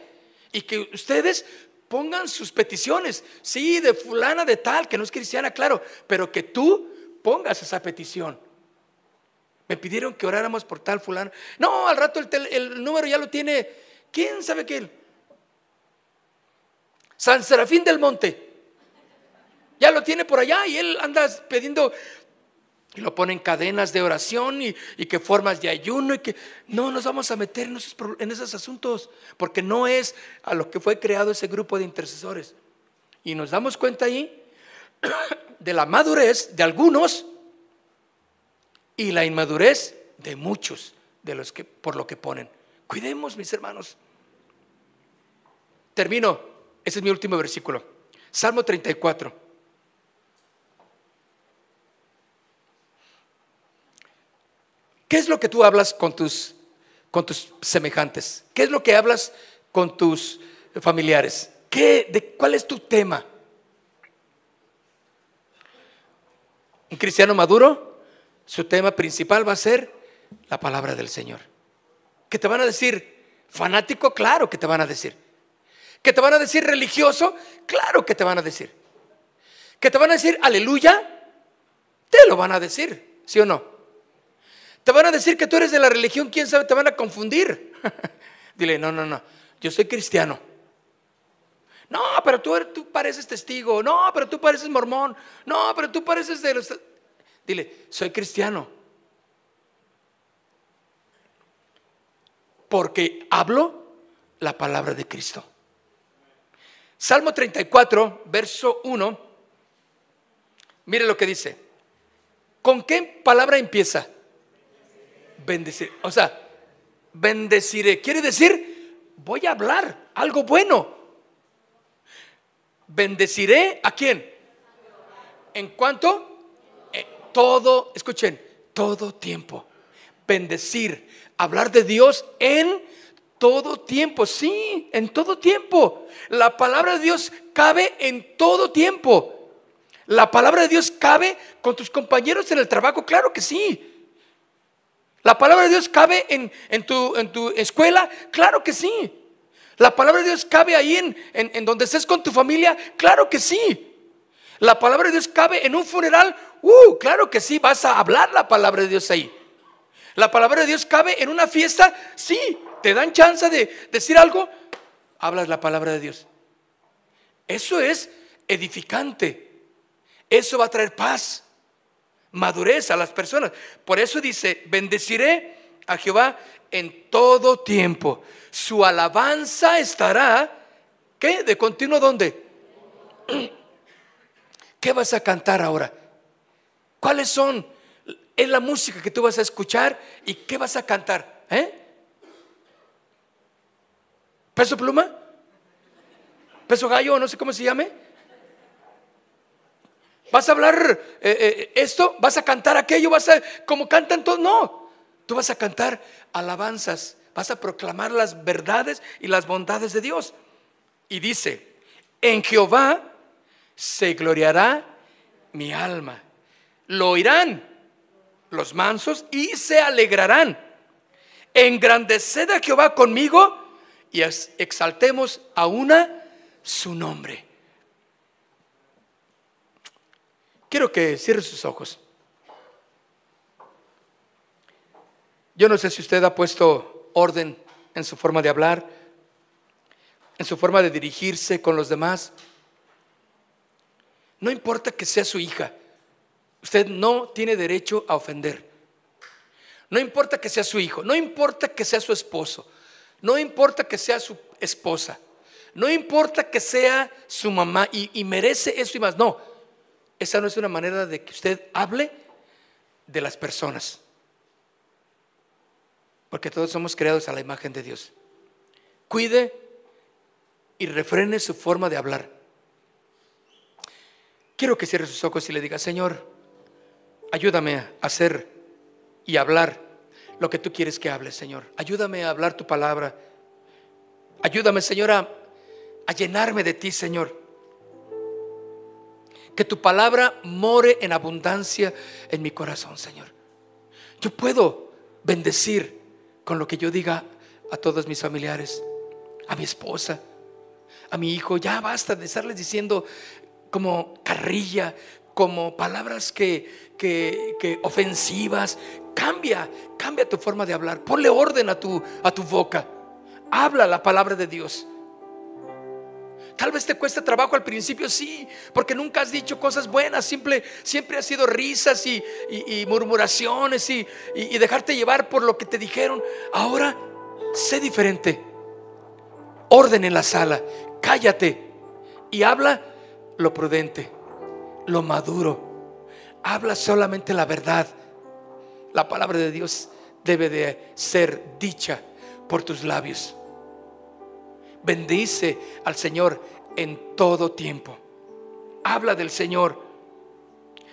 Y que ustedes pongan sus peticiones. Sí, de fulana de tal, que no es cristiana, claro, pero que tú pongas esa petición. Me pidieron que oráramos por tal fulano. No, al rato el, número ya lo tiene. ¿Quién sabe quién? San Serafín del Monte. Ya lo tiene por allá y él anda pidiendo y lo pone en cadenas de oración y, que formas de ayuno y que no nos vamos a meter en esos, en esos asuntos porque no es a lo que fue creado ese grupo de intercesores. Y nos damos cuenta ahí <coughs> de la madurez de algunos y la inmadurez de muchos de los que por lo que ponen. Cuidemos, mis hermanos. Termino. Ese es mi último versículo. Salmo 34. ¿Qué es lo que tú hablas con tus, con tus semejantes? ¿Qué es lo que hablas con tus familiares? ¿Qué, de, ¿Cuál es tu tema? Un cristiano maduro, su tema principal va a ser la palabra del Señor. ¿Qué te van a decir? Fanático, claro que te van a decir. ¿Que te van a decir religioso? Claro que te van a decir. ¿Que te van a decir aleluya? Te lo van a decir, ¿sí o no? Te van a decir que tú eres de la religión, quién sabe, te van a confundir. <laughs> Dile, no, no, no, yo soy cristiano. No, pero tú, tú pareces testigo. No, pero tú pareces mormón. No, pero tú pareces de los... Dile, soy cristiano. Porque hablo la palabra de Cristo. Salmo 34, verso 1. Mire lo que dice. ¿Con qué palabra empieza? bendecir. O sea, bendeciré. Quiere decir, voy a hablar algo bueno. Bendeciré a quién? En cuanto eh, todo, escuchen, todo tiempo. Bendecir, hablar de Dios en todo tiempo, sí, en todo tiempo. La palabra de Dios cabe en todo tiempo. La palabra de Dios cabe con tus compañeros en el trabajo, claro que sí. La palabra de Dios cabe en, en, tu, en tu, escuela, claro que sí. La palabra de Dios cabe ahí en, en, donde estés con tu familia, claro que sí. La palabra de Dios cabe en un funeral, uh, claro que sí, vas a hablar la palabra de Dios ahí. La palabra de Dios cabe en una fiesta, sí, te dan chance de decir algo, hablas la palabra de Dios. Eso es edificante. Eso va a traer paz, madurez a las personas. Por eso dice, bendeciré a Jehová en todo tiempo. Su alabanza estará, ¿qué? De continuo, ¿dónde? <clears throat> ¿Qué vas a cantar ahora? ¿Cuáles son? Es la música que tú vas a escuchar y qué vas a cantar. ¿Eh? ¿Peso pluma? ¿Peso gallo? No sé cómo se llame. ¿Vas a hablar eh, eh, esto? ¿Vas a cantar aquello? ¿Vas a, como cantan todos? No. Tú vas a cantar alabanzas. Vas a proclamar las verdades y las bondades de Dios. Y dice, en Jehová se gloriará mi alma. Lo oirán los mansos y se alegrarán. Engrandeced a Jehová conmigo y exaltemos a una su nombre. Quiero que cierre sus ojos. Yo no sé si usted ha puesto orden en su forma de hablar, en su forma de dirigirse con los demás. No importa que sea su hija, usted no tiene derecho a ofender. No importa que sea su hijo, no importa que sea su esposo, no importa que sea su esposa, no importa que sea su mamá y, y merece eso y más. No, esa no es una manera de que usted hable de las personas. Porque todos somos creados a la imagen de Dios. Cuide y refrene su forma de hablar. Quiero que cierre sus ojos y le diga, Señor, ayúdame a hacer y hablar lo que tú quieres que hable, Señor. Ayúdame a hablar tu palabra. Ayúdame, Señor, a, a llenarme de ti, Señor. Que tu palabra more en abundancia en mi corazón, Señor. Yo puedo bendecir con lo que yo diga a todos mis familiares, a mi esposa, a mi hijo. Ya basta de estarles diciendo como carrilla, como palabras que, que, ofensivas. Cambia, cambia tu forma de hablar. Ponle orden a tu, a tu boca. Habla la palabra de Dios. Tal vez te cueste trabajo al principio, sí, porque nunca has dicho cosas buenas, siempre, siempre ha sido risas y, murmuraciones y, y dejarte llevar por lo que te dijeron. Ahora, sé diferente. Orden en la sala, cállate y habla lo prudente, lo maduro. Habla solamente la verdad. La palabra de Dios debe de ser dicha por tus labios. Bendice al Señor en todo tiempo. Habla del Señor.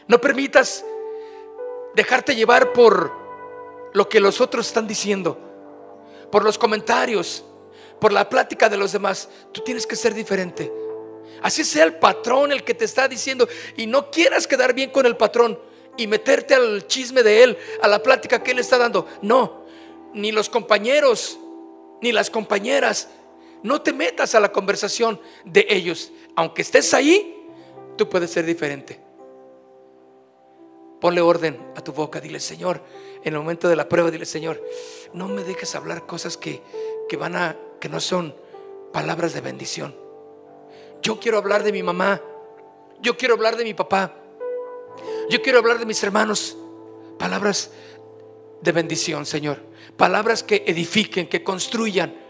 No permitas dejarte llevar por lo que los otros están diciendo, por los comentarios, por la plática de los demás. Tú tienes que ser diferente. Así sea el patrón el que te está diciendo y no quieras quedar bien con el patrón y meterte al chisme de él, a la plática que él está dando. No, ni los compañeros, ni las compañeras no te metas a la conversación de ellos. Aunque estés ahí, tú puedes ser diferente. Ponle orden a tu boca. Dile, Señor, en el momento de la prueba, dile, Señor, no me dejes hablar cosas que, que van a, que no son palabras de bendición. Yo quiero hablar de mi mamá. Yo quiero hablar de mi papá. Yo quiero hablar de mis hermanos. Palabras de bendición, Señor. Palabras que edifiquen, que construyan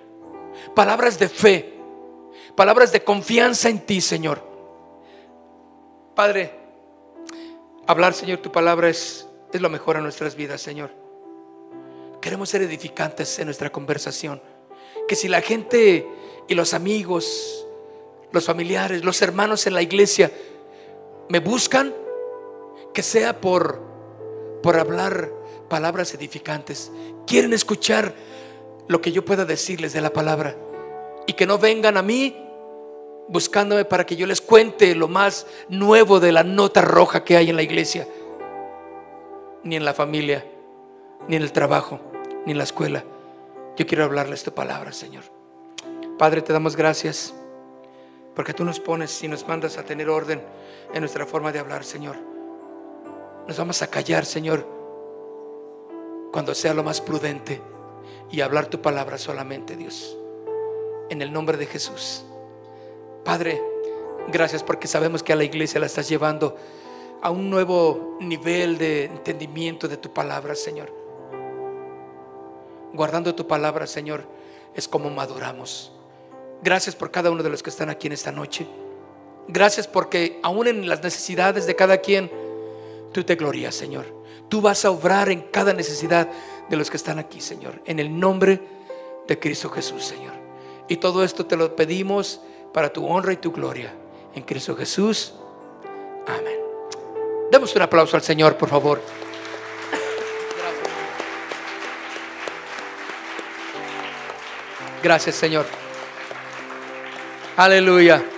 palabras de fe, palabras de confianza en ti, Señor. Padre, hablar, Señor, tu palabra es, es lo mejor a nuestras vidas, Señor. Queremos ser edificantes en nuestra conversación. Que si la gente y los amigos, los familiares, los hermanos en la iglesia me buscan, que sea por, por hablar palabras edificantes. Quieren escuchar lo que yo pueda decirles de la palabra. Y que no vengan a mí buscándome para que yo les cuente lo más nuevo de la nota roja que hay en la iglesia, ni en la familia, ni en el trabajo, ni en la escuela. Yo quiero hablarles tu palabra, Señor. Padre, te damos gracias porque tú nos pones y nos mandas a tener orden en nuestra forma de hablar, Señor. Nos vamos a callar, Señor, cuando sea lo más prudente y hablar tu palabra solamente, Dios. En el nombre de Jesús. Padre, gracias porque sabemos que a la iglesia la estás llevando a un nuevo nivel de entendimiento de tu palabra, Señor. Guardando tu palabra, Señor, es como maduramos. Gracias por cada uno de los que están aquí en esta noche. Gracias porque aún en las necesidades de cada quien, tú te glorías, Señor. Tú vas a obrar en cada necesidad de los que están aquí, Señor. En el nombre de Cristo Jesús, Señor. Y todo esto te lo pedimos para tu honra y tu gloria. En Cristo Jesús. Amén. Demos un aplauso al Señor, por favor. Gracias, Señor. Aleluya.